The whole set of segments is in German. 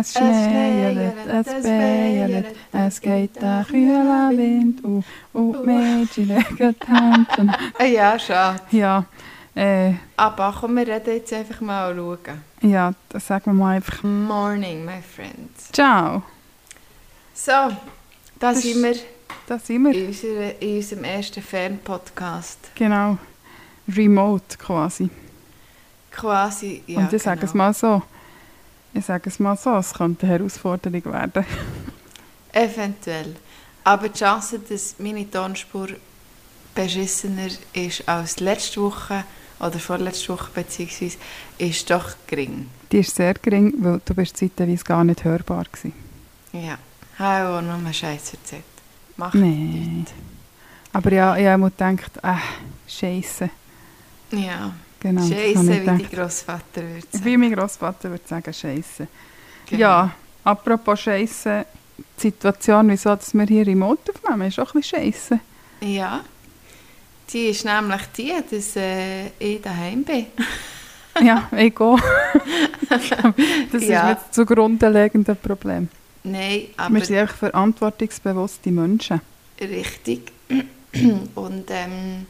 Es schneeelt, es beelt, es geht der kühle Wind und, und die Mädchen legen die Hände. Ah ja, schade. Ja, äh, Aber komm, wir reden jetzt einfach mal schauen. ja, das sagen wir mal einfach. Morning, my friends. Ciao, So, da Das sind wir da sind wir. in, unserer, in unserem ersten Fernpodcast. Genau, remote quasi. Quasi, ja Und ich sage genau. es mal so, ich sage es mal so, es könnte eine Herausforderung werden. Eventuell. Aber die Chance, dass meine Tonspur beschissener ist als letzte Woche oder vorletzte Woche beziehungsweise, ist doch gering. Die ist sehr gering, weil du bist zeitweise gar nicht hörbar gewesen. Ja. Habe auch nur Scheiß erzählt. Macht Nee. nichts. Aber ja, ich habe mir gedacht, äh, Scheiße. Ja. Genau, Scheiße, wie die gedacht. Grossvater würde sagen. Wie mein Großvater würde sagen, Scheiße. Genau. Ja, apropos Scheiße, die Situation, wieso dass wir hier remote aufnehmen, ist auch ein bisschen Scheiße. Ja. Die ist nämlich die, dass äh, ich daheim bin. Ja, ich gehe. das ist Ja. nicht das zugrunde liegende Problem. Nein, aber Wir sind einfach verantwortungsbewusste Menschen. richtig. Und ähm,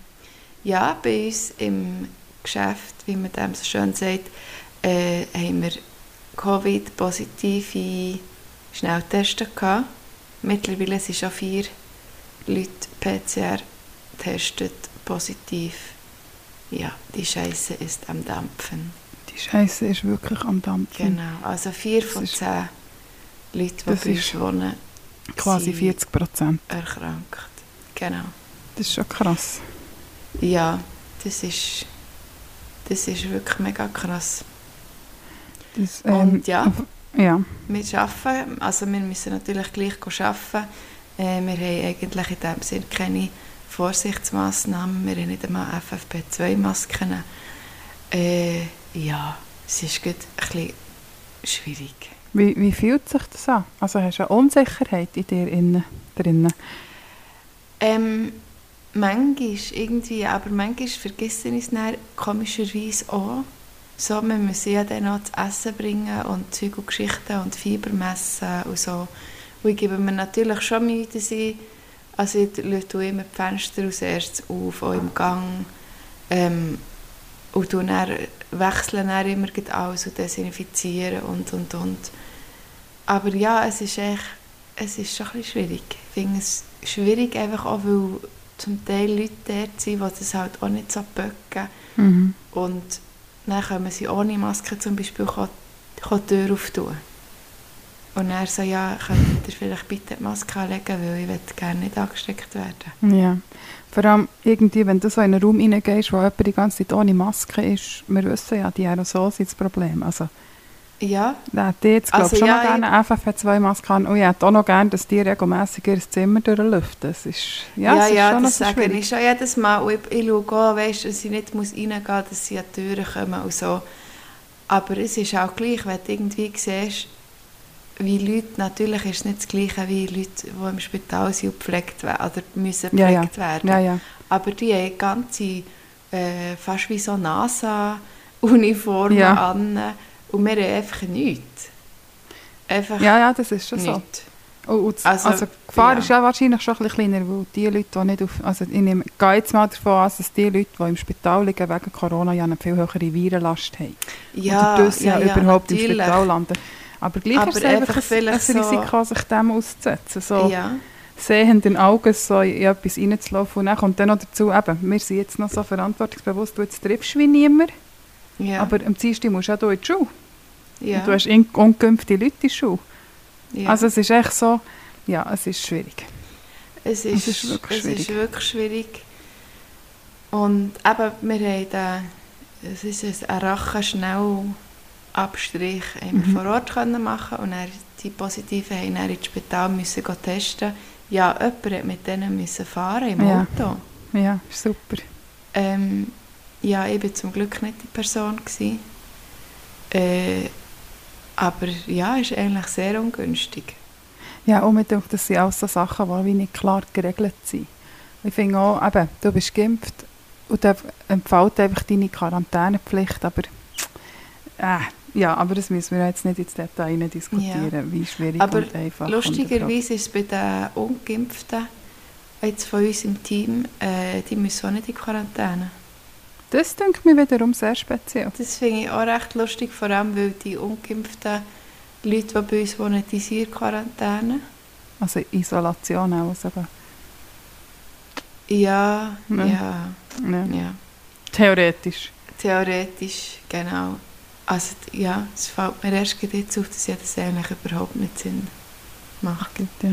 ja, bei uns im Geschäft, wie man dem so schön sagt, äh, haben wir Covid-positive Schnelltests gehabt. Mittlerweile sind schon vier Leute PCR getestet positiv. Ja, die Scheiße ist am Dampfen. Die Scheiße ist wirklich am Dampfen. Genau, also vier Das von zehn Leuten, die bei uns wohnen, Quasi sind 40 Prozent. erkrankt. Genau. Das ist schon krass. Ja, das ist, das ist wirklich mega krass. Das, Und ja. Ja, Wir arbeiten, also wir müssen natürlich gleich arbeiten. Äh, wir haben eigentlich in dem Sinne keine Vorsichtsmaßnahmen. Wir haben nicht einmal FFP2-Masken. Äh, ja, es ist gut ein bisschen schwierig. wie, wie fühlt sich das an? Also hast du eine Unsicherheit in dir innen, drinnen? Ähm, manchmal irgendwie, aber manchmal vergessen ich es dann komischerweise auch. So, wir müssen ja dann noch zu essen bringen und Zeug und Geschichten und Fieber messen und so. Und ich gebe mir natürlich schon Mühe, dass ich, also ich lüfte immer die Fenster als erstes auf, auch im Gang. Ähm, und dann, wechsle dann immer alles und desinfizieren und, und, und. Aber ja, es ist echt, es ist schon ein bisschen schwierig. Ich finde es schwierig, einfach auch, weil zum Teil Leute dort sind, die das halt auch nicht so böcken. Mhm. Und dann können sie ohne Maske zum Beispiel die Tür auftun. Und er so, ja, könntet ihr vielleicht bitte die Maske anlegen, weil ich will gerne nicht angesteckt werden. Ja. Vor allem irgendwie, wenn du so in einen Raum reingehst, wo jemand die ganze Zeit ohne Maske ist, wir wissen ja, die Aerosole sind das Problem. Also, Ja, da hätte ich jetzt, glaube Also schon ja, noch gerne eine FFP2-Maske an. Und ich hätte auch noch gerne, dass die regelmässig ihr Zimmer durchlüften. Das ist, ja, ja, es ist ja, schon das so sage ich schon jedes Mal. Und ich, ich schaue auch, weißt, dass ich nicht muss reingehen muss, dass sie an die Türen kommen und so. Aber es ist auch gleich, wenn du irgendwie siehst, wie Leute, natürlich ist es nicht das Gleiche wie Leute, die im Spital sind und gepflegt werden, oder müssen Ja, gepflegt ja. werden. Ja, ja. Aber die haben ganze, äh, fast wie so NASA-Uniformen Ja. an und wir haben einfach nichts. Einfach ja, ja, das ist schon so. nichts. Und, und Also, also, die Gefahr ja. ist ja wahrscheinlich schon ein bisschen kleiner, weil die Leute, die nicht auf... Also ich nehme, gehe jetzt mal davon aus, dass die Leute, die im Spital liegen wegen Corona, ja eine viel höhere Virenlast haben. Ja, Oder das ja, überhaupt im natürlich. Spital landen. Aber gleich Aber ist es einfach ein, ein so- Risiko, sich dem auszusetzen. So Ja, sehenden Augen so in etwas reinzulaufen. Und dann kommt dann noch dazu, eben, wir sind jetzt noch so verantwortungsbewusst, du jetzt triffst wie niemand, ja, aber am Dienstag musst du auch in die Schule. Ja, Und du hast ungeimpfte Leute in der Schule. ja. Also es ist echt so, ja, es ist schwierig. es ist, es ist wirklich es ist wirklich schwierig. Und eben, wir haben den, es ist ein Rachenschnellabstrich Mhm. vor Ort können machen und dann die Positiven haben dann ins Spital müssen testen. Ja, jemand hat mit denen müssen fahren im Ja. Auto. Ja, super. Ähm, ja, ich war zum Glück nicht die Person. Gewesen. Äh, aber ja, ist eigentlich sehr ungünstig. Ja, unbedingt, das sind alles so Sachen, die wie nicht klar geregelt sind. Ich finde auch, eben, du bist geimpft und dann empfiehlt einfach deine Quarantänepflicht, aber äh, Ja, aber das müssen wir jetzt nicht ins Detail diskutieren, wie schwierig Aber und einfach. und Lustigerweise ist es bei den Ungeimpften jetzt von uns im Team, äh, die müssen auch nicht in Quarantäne. Das denke mir wiederum sehr speziell. Das finde ich auch recht lustig, vor allem weil die ungeimpften Leute, die bei uns wohnen, die sind in Quarantäne. Also Isolation auch sogar. Ja, Ja. ja, Ja. ja. Theoretisch. Theoretisch, genau. Also ja, es fällt mir erst jetzt auf, dass ja das eigentlich überhaupt nicht Sinn macht. Ja.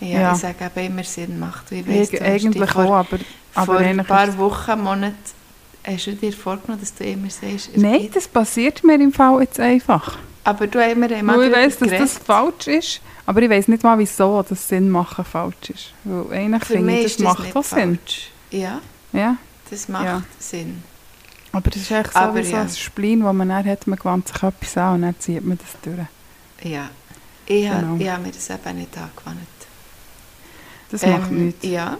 Ja, Ja. ich sage eben immer Sinn macht. Wie weiss, Eig eigentlich vor, auch, aber, aber vor ein paar Wochen, Monaten hast du dir vorgenommen, dass du immer sagst, Nein, geht. das passiert mir im Fall jetzt einfach. Aber du haben mal Weil ich weiss, dass das falsch ist, aber ich weiss nicht mal, wieso das Sinn machen falsch ist. Weil eigentlich Für finde mich ich, ist das das macht nicht auch Sinn. Ja, Ja, das macht Ja. Sinn. aber das ist echt so Aber wie so ja. ein Spleen, das man dann hat, man gewandt sich etwas an und dann zieht man das durch. Ja. Ich habe Genau. habe mir das eben nicht angewandt. Das macht Ähm, nichts. Ja,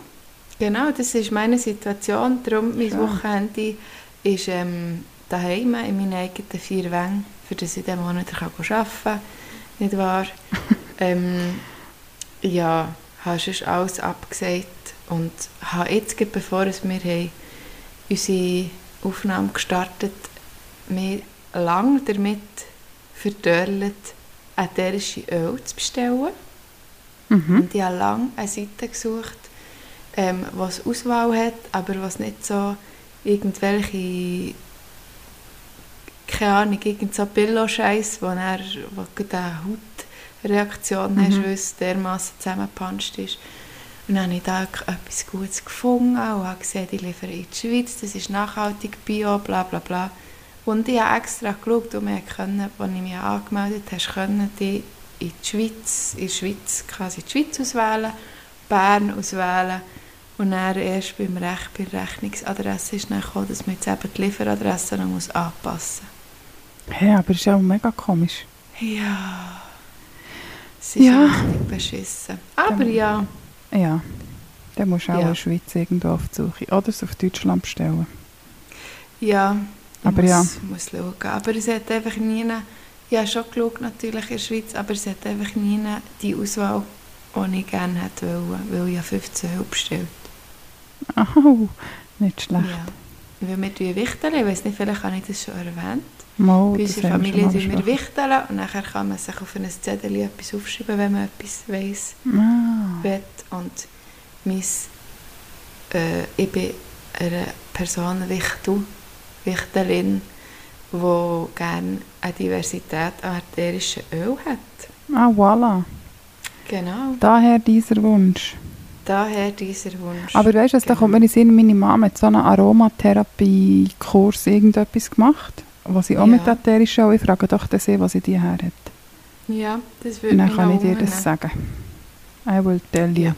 genau, das ist meine Situation. Darum, mein Schön. Wochenende ist ähm, daheim in meinen eigenen vier Wänden, für das ich diesen Monat arbeiten kann. Nicht wahr? ähm, ja, habe sonst alles abgesagt und habe jetzt, bevor wir haben, unsere Aufnahme gestartet mich lange damit verdörlet, ätherische Öl zu bestellen. Mhm. Und ich habe lange eine Seite gesucht, ähm, was Auswahl hat, aber was nicht so irgendwelche, keine Ahnung, irgend so Billo-Scheiß, wo, er, wo du eine Hautreaktion Mhm. hast, weil es dermassen zusammengepanscht ist. Und dann habe ich da etwas Gutes gefunden und habe gesehen, die liefern in die Schweiz, das ist nachhaltig, bio, bla bla bla. Und ich habe extra geschaut, wir können, als ich mich angemeldet habe, können die in die Schweiz, in der Schweiz quasi die Schweiz auswählen, Bern auswählen und dann erst beim Rech, bei der Rechnungsadresse ist dann gekommen, dass man jetzt eben die Lieferadresse noch muss anpassen Hey, aber das ist auch mega komisch. muss. Ja, es ist Ja. richtig beschissen. Aber Dann- ja, Ja. Dann musst du auch Ja. in der Schweiz irgendwo auf die Suche. Oder es auf Deutschland bestellen. ja, Aber muss, ja. muss schauen. Aber es hat einfach nie, ich habe schon geschaut natürlich in der Schweiz, aber es hat einfach nie die Auswahl, die ich gerne hätte wollen, weil ich ja 15 Öl bestellt Au, nicht schlecht. Ja. Weil wir tun wichteln, ich weiß nicht, vielleicht habe ich das schon erwähnt. Mal, Bei unserer Familie tun wir wichteln und dann kann man sich auf ein Zettel etwas aufschreiben, wenn man etwas weiss Ah. will. Und mein, äh, ich bin eine Person, Wichtel, Wichtelin, die gerne eine Diversität an ätherischen Öl hat. Ah, voilà. Genau, Daher dieser Wunsch. Daher dieser Wunsch. Aber weißt du, was, da kommt mir in den Sinn, meine Mama hat so einen Aromatherapie-Kurs irgendetwas gemacht, wo sie auch Ja. mit ätherischen Öl, ich frage doch den wo sie die her hat. ja, das Und würde dann mich kann noch ich dir das sagen. I will tell you. Ja.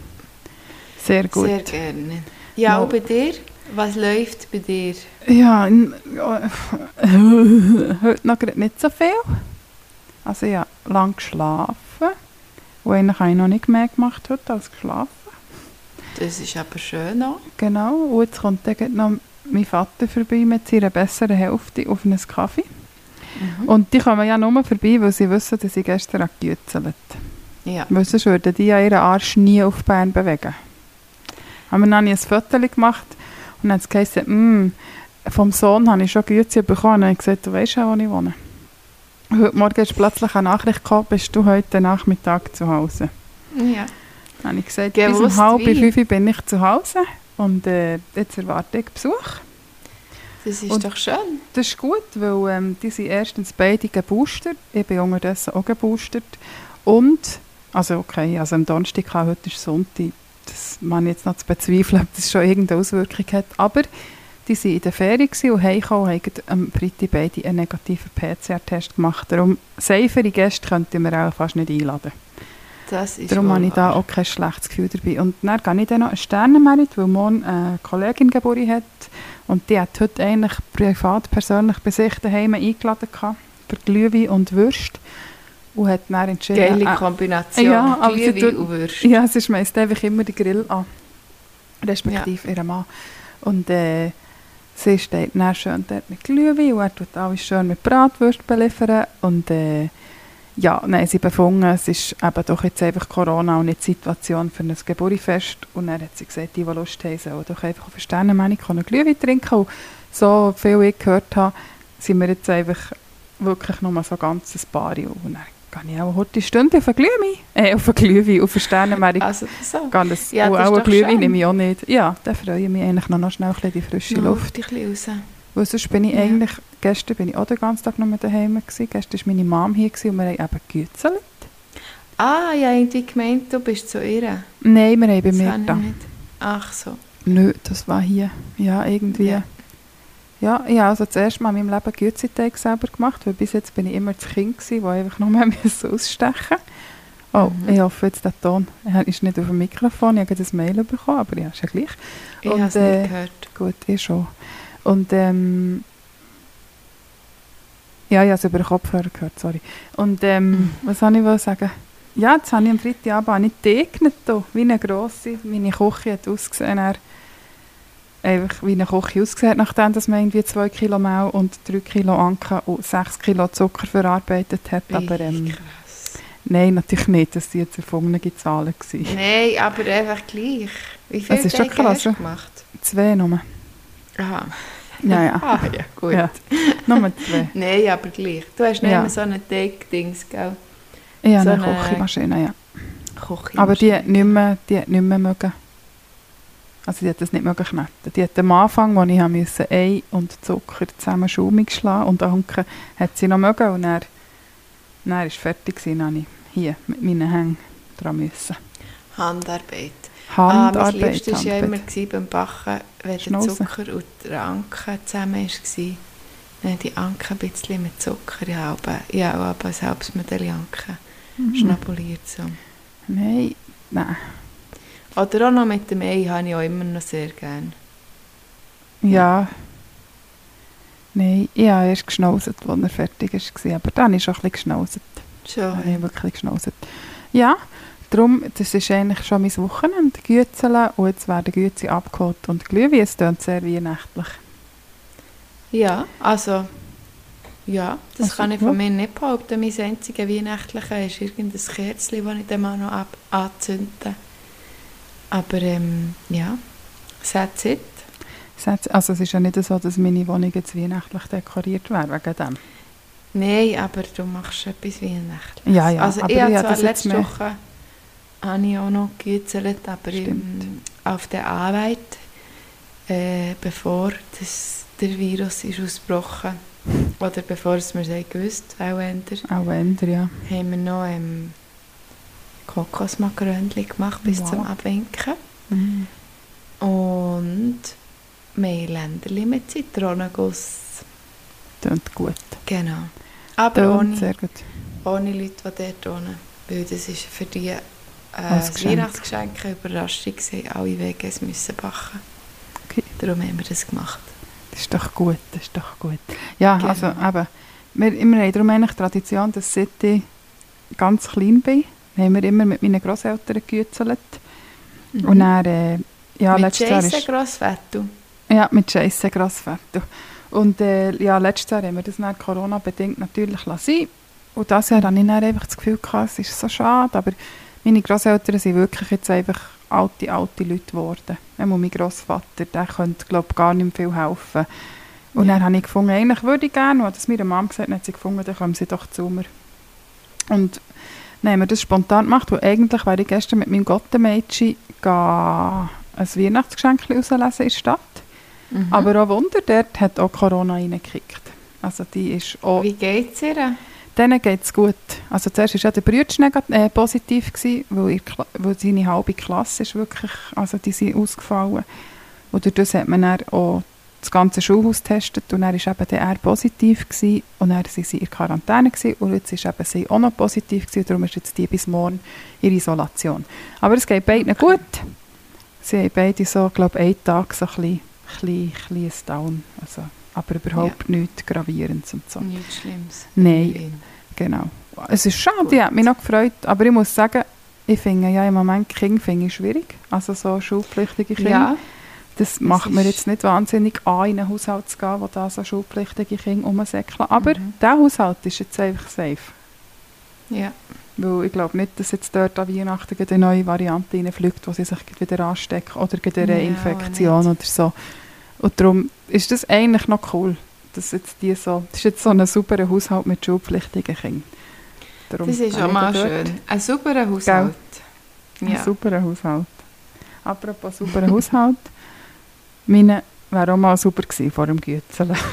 Sehr gut. Sehr gerne. Ja, Mal- und bei dir? Was läuft bei dir? Ja, heute noch nicht so viel. Also ja, lang geschlafen. Und eigentlich habe ich noch nicht mehr gemacht heute als geschlafen. Das ist aber schön auch. Genau. Und jetzt kommt dann noch mein Vater vorbei mit seiner besseren Hälfte auf einen Kaffee. Mhm. Und die kommen ja nur vorbei, weil sie wissen, dass ich gestern gegützelt Ja. Weil sonst würden die ja ihren Arsch nie auf Bern bewegen. Haben wir dann ein Foto gemacht und dann hat es geheißen, «Mm, vom Sohn habe ich schon Güte bekommen. Und ich gesagt, du weißt ja, wo ich wohne. Heute Morgen ist plötzlich eine Nachricht gekommen, bist du heute Nachmittag zu Hause? ja. Habe ich gesagt, bis Gewusst um halb wie. fünf bin ich zu Hause und äh, jetzt erwarte ich Besuch. Das ist Und- doch schön. Das ist gut, weil ähm, die sind erstens beide geboostert. Ich bin unterdessen auch geboostert. Und, also okay, also am Donnerstag, hatte, heute ist Sonntag, das man jetzt noch zu bezweifeln, ob das schon irgendeine Auswirkung hat. Aber die waren in der Ferien und heimgekommen und haben am Freitag beide einen negativen PCR-Test gemacht. Darum, safere Gäste könnten wir auch fast nicht einladen. Das ist Darum habe ich da auch kein schlechtes Gefühl dabei. Und dann gehe ich dann noch einen Sternenmerit, weil morgen eine Kollegin Geburtstag hat. Und die hat heute eigentlich privat, persönlich bei sich daheim eingeladen gehabt, für Glühwein und Würst. Und hat dann entschieden... Geile äh, Kombination. ja, aber sie Glühwein tut- und Würst. ja, es ist meist einfach immer der Grill an. Respektive ihr Mann. Und äh, Sie steht dann schön dort mit Glühwein und er tut alles schön mit Bratwurst beliefern. Und äh, ja, haben sie befunden, es ist eben doch jetzt einfach Corona und nicht die Situation für ein Geburtstagsfest. Und dann hat sie gesagt, die, die Lust haben, sollen doch einfach auf eine Sternenmeinung Glühwein trinken. Und so viel ich gehört habe, sind wir jetzt einfach wirklich nur so ganz ein paar. Und dann gehe ich auch heute Stunde auf ein Glühwein, äh, auf ein Glühwein, auf eine Sternenmeinung. Also so. Gehe das, Ja, das auch ein doch Glühwein schön. nehme ich auch nicht. Ja, da freue ich mich eigentlich noch, noch schnell ein bisschen die frische Noch Luft. ein bisschen raus. Weil sonst bin ich Ja. eigentlich, gestern bin ich auch den ganzen Tag noch mit daheim gewesen. Gestern war meine Mom hier gewesen und wir haben eben gegützelt. Ah, ja, irgendwie gemeint, du bist zu ihr. Nein, wir haben bei Das mir habe ich da. Ach so. Nö, das war hier. Ja, irgendwie. Ja. Ja, ich habe also das erste Mal in meinem Leben Gützeteig selber gemacht, weil bis jetzt bin ich immer das Kind gewesen, das einfach nur mehr ausstechen Oh, Mhm. ich hoffe jetzt der Ton er ist nicht auf dem Mikrofon, ich habe ein Mail bekommen, aber ja, ist ja gleich. Ich habe es äh, nicht gehört. Gut, ich schon. Und ähm, ja, ich habe es über den Kopfhörer gehört, sorry. Und ähm, Mhm. was soll ich sagen? Ja, jetzt habe ich am Freitagabend nicht geegnet, hier, wie eine grosse. Meine Küche hat ausgesehen, er, einfach wie eine Küche ausgesehen, nachdem dass man irgendwie 2 Kilo Mehl und 3 Kilo Anke und 6 Kilo Zucker verarbeitet hat. Aber ähm, nein, natürlich nicht, dass die jetzt erfundene Zahlen waren. Nein, aber einfach gleich. Wie viel Das ist schon Teig hast du krass, gemacht? Zwei nur. Aha. Ja, ja. Ah, ja, gut. ja. Nur zwei. Nein, aber gleich. Du hast nicht Ja. mehr so einen Teig-Dings, gell? Habe So eine eine- Küchenmaschine, ja. Küche. Aber die hat nicht mehr, die hat nicht mehr mögen. Also die hat das nicht mögen kneten. Die hat am Anfang, als ich musste, Ei und Zucker zusammen schaumig schlagen und Anke hat sie noch mögen und dann, dann war es fertig dann ich hier mit meinen Hängen dran müssen. Handarbeit. Ah, mein Handarbeit, Liebstes war ja immer Handarbeit. gewesen beim Backen, wenn der. Zucker und der Anke zusammen war. Dann habe die Anke ein bisschen mit Zucker. Ja, aber, ja aber selbst mit der Anke Mhm. schnabuliert. So. Nein, nein. Oder auch noch mit dem Ei habe ich auch immer noch sehr gerne. Ja. Nein, ich habe erst geschnauzt, als er fertig war. Aber dann habe ich schon ein bisschen geschnauzt. Schon. Habe ich wirklich geschnauzt. Ja, darum, das ist eigentlich schon mein Wochenende, Gützeln. Und jetzt werden Gütze abgeholt und Glühwein. Es klingt sehr weihnachtlich. Ja, also, ja, das Also, kann ich von mir nicht behaupten. Mein einziges Weihnachtliche ist irgendein Kerzchen, das ich dann mal noch ab anzünde. Aber ähm, ja, that's it. Also es ist ja nicht so, dass meine Wohnung jetzt weihnachtlich dekoriert wäre, wegen dem. Nein, aber du machst etwas Weihnachtliches. Ja, ja, Also aber ich habe zwar letzte Woche habe ich auch noch gegützelt, aber im, auf der Arbeit, äh, bevor das, der Virus ist ausgebrochen oder bevor es mir es gewusst auch eher, Auch ändern, ja. haben wir noch ähm, Kokosmakarönchen gemacht bis Wow. zum Abwinken. Mhm. Und Mehländerli mit Zitronenguss. Klingt gut. Genau. Aber Klingt ohne, ohne Leute, die dort wohnen. Weil das ist für die äh, Als das Geschenk. Weihnachtsgeschenk eine Überraschung gewesen. Alle Weges müssen backen. Okay. Darum haben wir das gemacht. Das ist doch gut, das ist doch gut. Ja, Genau. also eben, wir, wir haben darum eigentlich Tradition, dass seit ich ganz klein bin, haben wir immer mit meinen Großeltern gegützelt. Und dann, äh, ja, Mhm. mit letztes Jahr ist... Grossvettel. Ja, mit Scheisse Grossvater. Und äh, ja, letztes Jahr haben wir das dann Corona-bedingt natürlich lassen. Und dieses Jahr hatte ich dann einfach das Gefühl, gehabt, es ist so schade, aber meine Großeltern sind wirklich jetzt einfach alte, alte Leute geworden. Einmal mein Grossvater, der könnte, glaube gar nicht mehr viel helfen. Und Ja. dann habe ich gefunden, eigentlich würde ich gerne, und hat das meiner Mom gesagt, dann hat sie gefunden, dann kommen sie doch zu mir. Und dann haben wir das spontan gemacht, weil eigentlich wäre ich gestern mit meinem Gottemädchen gehen ein Weihnachtsgeschenk rauslesen in der Stadt. Mhm. Aber auch Wunder, dort hat auch Corona reingekickt. Also die ist auch, Wie geht es ihr? Denen geht es gut. Also zuerst war ja der Brütsch äh, positiv, gewesen, weil, ihr weil seine halbe Klasse ist wirklich, also die sind ausgefallen. Und durch das hat man dann auch das ganze Schulhaus getestet und dann war eben der er positiv gewesen, und dann waren sie in Quarantäne gewesen, und jetzt ist eben sie auch noch positiv gewesen, darum ist jetzt die bis morgen in Isolation. Aber es geht beiden gut. Sie haben beide so, glaube ich, einen Tag so ein bisschen, bisschen, bisschen Down. Also, aber überhaupt nichts Gravierendes und so. Nichts Schlimmes. Nein, genau. Es ist schade, Gut. die hat mich noch gefreut, aber ich muss sagen, ich finde ja im Moment Kinder finde ich schwierig, also so schulpflichtige Kinder. Ja, Das macht mir jetzt nicht wahnsinnig an, in einen Haushalt zu gehen, wo da so schulpflichtige Kinder rumsäckeln. Aber Mhm. der Haushalt ist jetzt einfach safe. Ja. Weil ich glaube nicht, dass jetzt dort an Weihnachten eine neue Variante reinfliegt, wo sie sich wieder anstecken oder eine Ja, Infektion oder so. Und darum ist das eigentlich noch cool, dass jetzt die so, das ist jetzt so ein sauberer Haushalt mit schulpflichtigen Kindern. Darum Das ist ich mal dort. schön. Ein sauberer Haushalt. Ein Ja. sauberer Haushalt. Apropos sauberer Haushalt, meine wäre auch mal super gewesen vor dem Gützeln.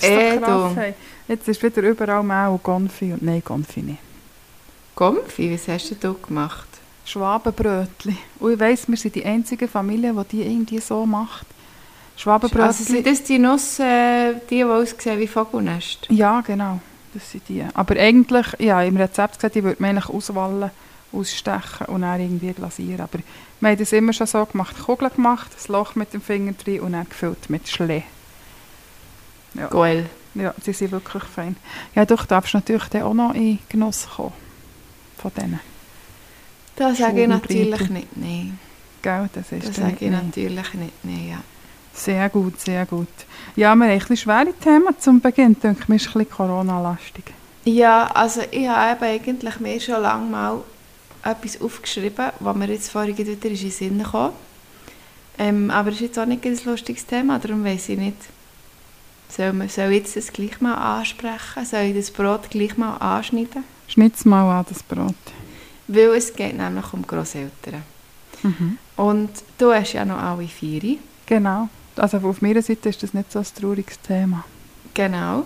Das ist Eh, so krass, du. hey. Jetzt ist wieder überall Mehl und Konfi und nein, Konfi nicht. Gomfi, was hast du gemacht? Schwabenbrötli. Und ich weiss, wir sind die einzige Familie, die die irgendwie so macht. Also Schwabenbrötli. sind das die Nuss, äh, die, die aussehen wie Vogelnest? ja, genau. Das sind die. Aber eigentlich, ja, im Rezept gesagt, die würde man eigentlich auswallen, ausstechen und dann irgendwie glasieren. Aber wir haben das immer schon so gemacht. Kugeln gemacht, das Loch mit dem Finger drin und dann gefüllt mit Schlee. Ja. Geil. Ja, sie sind wirklich fein. Ja, doch, darfst du natürlich dann auch noch in Genuss kommen. Von denen. Das sage ich natürlich nicht nein. Gell, das ist Das sage ich nicht- natürlich nicht nein, ja. Sehr gut, sehr gut. Ja, wir haben ein bisschen schwere Themen zum Beginn. Denke mir ist ein bisschen Corona-lastig. Ja, also ich habe eigentlich mir schon lange mal etwas aufgeschrieben, was mir jetzt vorhin wieder in den Sinn gekommen ähm, Aber es ist jetzt auch nicht ein lustiges Thema, darum weiß ich nicht. Soll, man, soll ich jetzt das gleich mal ansprechen? Soll ich das Brot gleich mal anschneiden? Schneid's mal an, das Brot. Weil es geht nämlich um Grosseltern. Mhm. Und du hast ja noch alle vier. Genau. Also auf meiner Seite ist das nicht so ein trauriges Thema. Genau.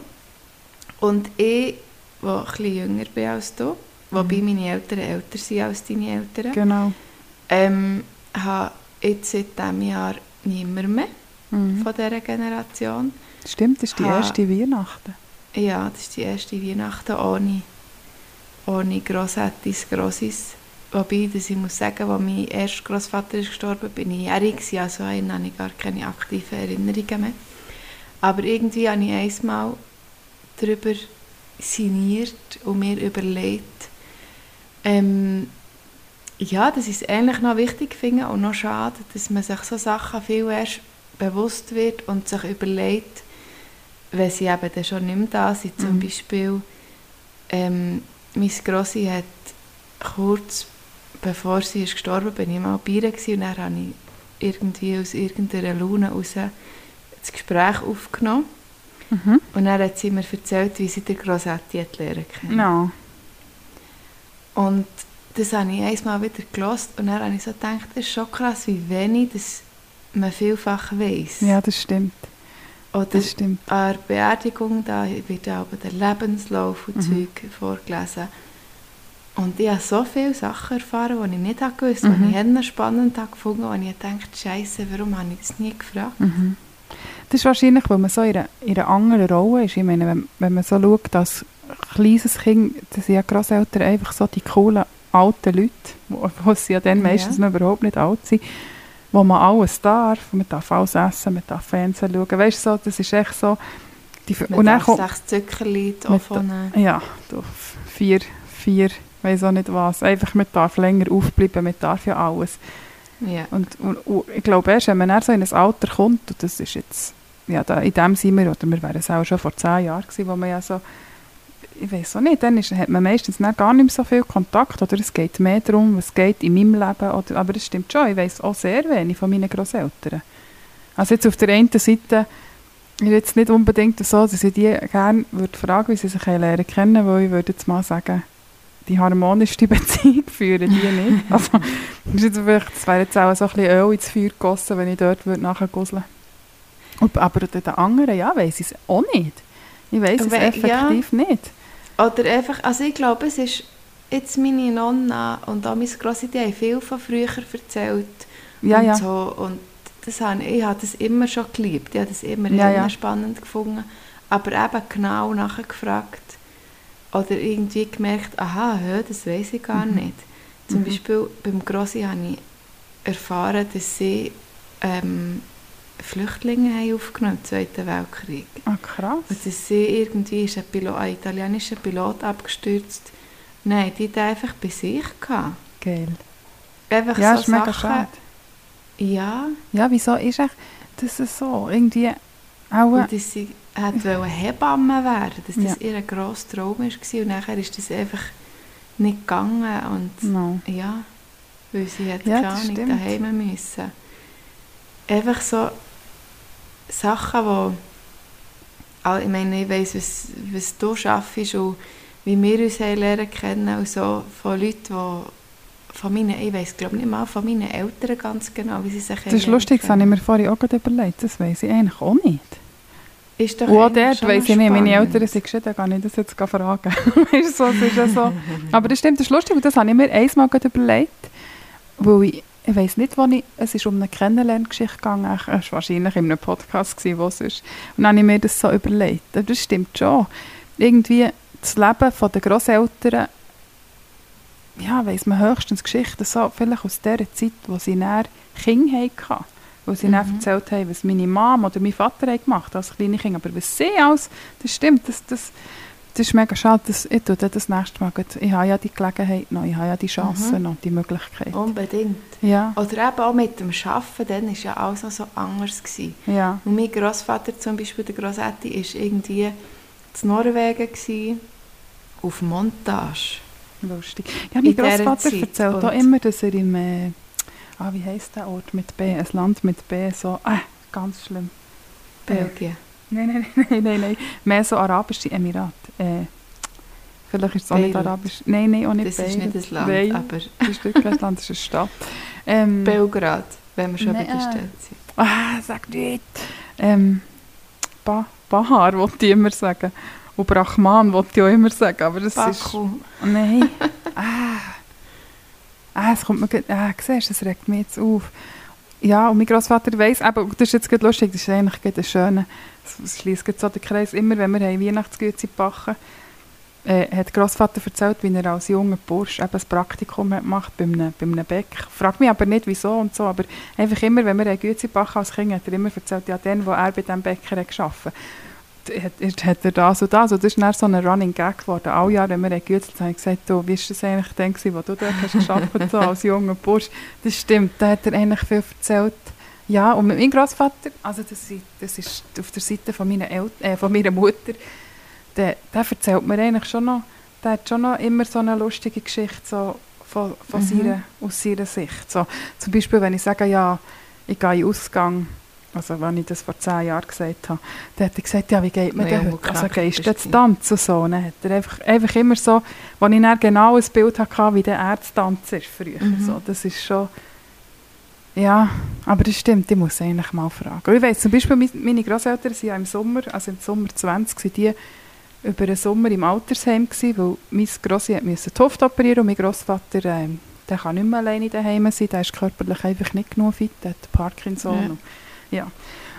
Und ich, der ein bisschen jünger bin als du, wobei meine Eltern älter sind als deine Eltern, Genau. ähm, habe jetzt seit diesem Jahr niemand mehr Mhm. von dieser Generation. Stimmt, das ist die Ha. erste Weihnachten. Ja, das ist die erste Weihnachten ohne, ohne Grossettis, Grossis. Wobei, dass ich muss sagen, als mein erster Grossvater ist gestorben bin ich jährig, also an habe ich gar keine aktiven Erinnerungen mehr. Aber irgendwie habe ich einmal darüber sinniert und mir überlegt, ähm, ja, dass ich es eigentlich noch wichtig finde und noch schade, dass man sich so Sachen viel erst bewusst wird und sich überlegt, wenn sie eben dann schon nicht mehr da sind. Zum Mhm. Beispiel, ähm, meine Grossi hat kurz bevor sie ist gestorben bin ich mal bei ihr und dann habe ich irgendwie aus irgendeiner Laune raus das Gespräch aufgenommen. Mhm. Und dann hat sie mir erzählt, wie sie den Grossetti lernen kennen. Ja. Und das habe ich einmal wieder gelost und dann habe ich so gedacht, das ist schon krass, wie wenig das man vielfach weiss. ja, das stimmt. Oder Das stimmt. an der Beerdigung da wird aber der Lebenslauf und Mhm. Zeug vorgelesen. Und ich habe so viele Sachen erfahren, die ich nicht gewusst Mhm. die ich spannend gefunden habe, und ich dachte, Scheiße, warum habe ich das nie gefragt? Mhm. Das ist wahrscheinlich, weil man so in einer, in einer anderen Rolle ist. Ich meine, wenn, wenn man so schaut, als kleines Kind, das sind ja Grosseltern einfach so die coolen alten Leute, wo, wo sie ja dann Ja. meistens noch überhaupt nicht alt sind, wo man alles darf, man darf alles essen, man darf Fernsehen schauen. Weißt so, das ist echt so... Die, Man und dann darf kommt, sechs Zuckerli ja, vier, vier, weiß auch nicht was. Einfach, man darf länger aufbleiben, man darf ja alles. Ja. Und, und, und ich glaube erst, wenn man so in ein Alter kommt, und das ist jetzt, ja, da, in dem sind wir, oder wir wären es auch schon vor zehn Jahren gewesen, wo man ja so, ich weiß auch nicht, dann ist, hat man meistens gar nicht mehr so viel Kontakt, oder es geht mehr darum, was geht in meinem Leben, oder, aber es stimmt schon, ich weiß auch sehr wenig von meinen Grosseltern. Also jetzt auf der einen Seite ist jetzt nicht unbedingt so, dass ich die gerne würde fragen, wie sie sich lernen kennen, weil ich würde jetzt mal sagen, die harmonischste Beziehung führen die nicht. Also, das, ist jetzt vielleicht, das wäre jetzt auch so ein bisschen Öl ins Feuer gegossen, wenn ich dort würde nachgusseln würde. Aber den anderen, ja, weiss ich es auch nicht. Ich weiss es We- effektiv nicht. Oder einfach, also ich glaube, es ist jetzt meine Nonna und auch meine Grossi, die haben viel von früher erzählt Ja, und ja. so. Und das habe, ich habe das immer schon geliebt. Ich habe das immer Ja, immer ja. spannend gefunden. Aber eben genau nachgefragt oder irgendwie gemerkt, aha, hä, das weiß ich gar Mhm. nicht. Zum Mhm. Beispiel beim Grossi habe ich erfahren, dass sie ähm, Flüchtlinge haben aufgenommen im Zweiten Weltkrieg. Ah, krass. Und dass sie irgendwie ist ein, Pilot, ein italienischer Pilot abgestürzt. Nein, die hatten einfach bei sich. Gehabt. Geil. Einfach Ja, so ist mega Sachen, schade. Ja, Ja, wieso ist echt das so? Irgendwie auch... und dass sie hat wollte Hebamme werden, dass das Ja. ihr grosser Traum war und nachher ist das einfach nicht gegangen und no. ja, weil sie hat Ja, Ahnung stimmt. daheim müssen. Einfach so Sachen, wo all- ich meine, ich weiss, was, was du schaffst und wie wir uns haben lernen kennen und so von Leuten, die von meinen, ich weiss glaube nicht mal von meinen Eltern ganz genau, wie sie sich Das ist lustig, das habe ich mir vorhin auch gerade überlegt. Das weiß ich eigentlich auch nicht. Ist doch auch eigentlich dort weiss ich nicht, meine. Eltern sind geschieden, kann ich das jetzt fragen. weißt so, ist ja so. Aber das stimmt, das ist lustig, und das habe ich mir einmal überlegt, weil ich, ich weiss nicht, wo ich, es ist um eine Kennenlerngeschichte gegangen, es war wahrscheinlich in einem Podcast, gewesen, wo es ist. Und dann habe ich mir das so überlegt. Aber das stimmt schon. Irgendwie das Leben von der Grosseltern, ja, weiss man höchstens Geschichten so, vielleicht aus der Zeit, wo sie näher Kinder hatten. Wo sie Mhm. erzählt haben, was meine Mom oder mein Vater haben gemacht als kleine Kinder. Aber was sie alles, das stimmt, das, das, das ist mega schade. Das, ich tue das nächste Mal. Ich habe ja die Gelegenheit noch, ich habe ja die Chance Mhm. noch, die Möglichkeit. Unbedingt. Ja, Oder eben auch mit dem Arbeiten, dann war ja alles noch so anders. Gewesen. ja. Und mein Großvater zum Beispiel, der Grossetti, war irgendwie in Norwegen, gewesen, auf Montage. Lustig. Ja, mein Großvater Zeit erzählt auch immer, dass er im, äh, ah, wie heisst der Ort mit B, ein Land mit B, so, äh, ganz schlimm. Belgien. Nein, nein, nein, nein, nein. Mehr so arabische Emirate. Äh, vielleicht ist es auch nicht Beirut. arabisch. Nein, nein, auch nicht Das ist Beirut. nicht ein Land, Nein, aber das ist wirklich kein Land, das ist eine Stadt. Ähm, Belgrad, wenn wir schon bei Nein, der äh, Stadt sind. ah, sag nicht. Ähm, ba Bahar wollte ich immer sagen. Und Brahman wollte ich auch immer sagen, aber das ist... Baku. Nein. ah. Ah, es kommt mir ah, siehst das regt mich jetzt auf. Ja, und mein Großvater weiss, aber das ist jetzt gerade lustig, das ist eigentlich gerade ein schöner, schließt so den Kreis, immer wenn wir Weihnachtsgüte backen, äh, hat Großvater erzählt, wie er als junger Bursch eben ein Praktikum hat gemacht bei einem, bei einem Bäck. Frag mich aber nicht, wieso und so, aber einfach immer, wenn wir Güte backen als Kind, hat er immer erzählt, ja, den, wo er bei diesem Bäcker hat gearbeitet hat, hat, er das und das. Und das ist dann so ein Running Gag geworden. Alle Jahre, wenn wir gegützt haben, habe ich gesagt, du, wie war das eigentlich gewesen, wo du dort hast gearbeitet so als junger Bursch? Das stimmt, da hat er eigentlich viel erzählt. Ja, und mit meinem Großvater, also das, das ist auf der Seite von meiner, El äh, von meiner Mutter, der, der erzählt mir eigentlich schon noch, der hat schon noch immer so eine lustige Geschichte so von, von Mhm. seiner, aus seiner Sicht. So, zum Beispiel, wenn ich sage, ja, ich gehe in Ausgang, also wenn ich das vor zehn Jahren gesagt habe, dann hat er gesagt, ja, wie geht man Ja, denn heute? Also gehst du jetzt tanzen und so? Dann hat er einfach, einfach immer so, wo ich dann genau ein Bild hatte, wie der Ärztanzer ist früher. Mhm. So, das ist schon, ja, aber das stimmt, ich muss eigentlich mal fragen. Ich weiss, zum Beispiel, mein- meine Großeltern sind ja im Sommer, also im Sommer 20, sind die über den Sommer im Altersheim gewesen, weil mein Grossi hat müssen die Hüfte operieren und mein Grossvater, ähm, der kann nicht mehr alleine daheim sein, der ist körperlich einfach nicht genug fit, der hat Parkinson. Ja. Und, ja.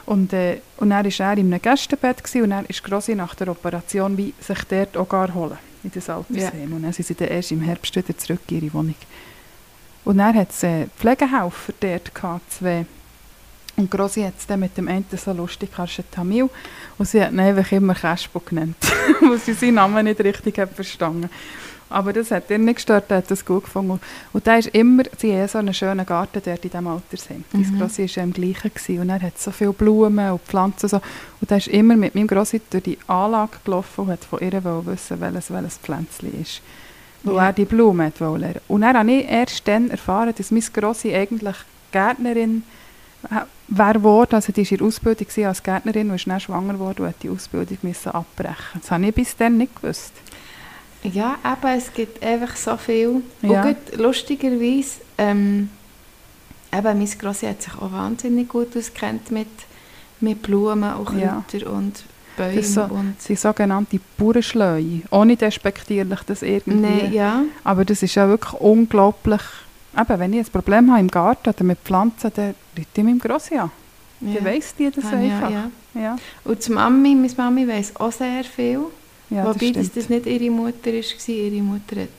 Und, äh, und dann war er in einem Gästebett gewesen, und dann ist Grossi nach der Operation wie sich dort auch gar holen, in das Altersheim. Und dann sind sie dann erst im Herbst wieder zurück in ihre Wohnung. Und dann hat es äh, Pflegehelfer dort gehabt, zwei. Und Grossi hat es dann mit dem einen so lustig, das ist ein Tamil. Und sie hat ihn einfach immer Kespo genannt, weil sie seinen Namen nicht richtig hat verstanden Aber das hat ihn nicht gestört, er hat das gut gefunden. Und der ist immer, sie haben so einen schönen Garten dort in diesem Altersheim. Mhm. Mein Grossi war ja im gleichen. Gewesen. Und er hat so viele Blumen und Pflanzen. So. Und der ist immer mit meinem Grossi durch die Anlage gelaufen und hat von ihr wissen, welches, welches Pflänzchen ist. Weil Ja. er die Blumen hat lernen. Und dann habe ich erst dann erfahren, dass meine Grossi eigentlich Gärtnerin äh, wäre geworden. Also die war in der Ausbildung als Gärtnerin und ist dann schwanger geworden und hat die Ausbildung müssen abbrechen. Das habe ich bis dann nicht gewusst. Ja, eben, es gibt einfach so viel. Ja. Und gut, lustigerweise, ähm, eben, mein Grossi hat sich auch wahnsinnig gut auskennt mit, mit Blumen und Ja. Kräutern und Bäumen. Das so- und sind sogenannte Bauernschleue. Ohne despektierlich das irgendwie. nee, ja. Aber das ist ja wirklich unglaublich. Eben, wenn ich ein Problem habe im Garten oder mit Pflanzen, dann rufe ich meinem Grossi an. ja. Dann weiss die das ich einfach. Ja, ja. Ja, Und die Mami, meine Mami weiss auch sehr viel. Ja wobei das das, nicht ihre Mutter war. Ihre Mutter hat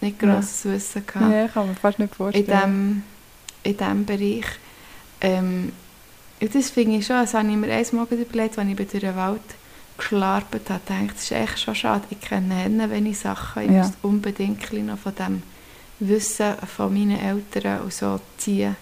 nicht Ja. grosses Wissen gehabt. Ja, kann man fast nicht in vorstellen. diesem in dem Bereich. Ähm, das finde ich schon, das habe ich mir einmal gerade überlegt, als ich bei durch den Wald geschlarpet habe, dachte, das ist echt schon schade. Ich kenne Hennen, wenn ich Sachen, ich Ja. muss unbedingt noch von dem Wissen von meinen Eltern und so ziehen.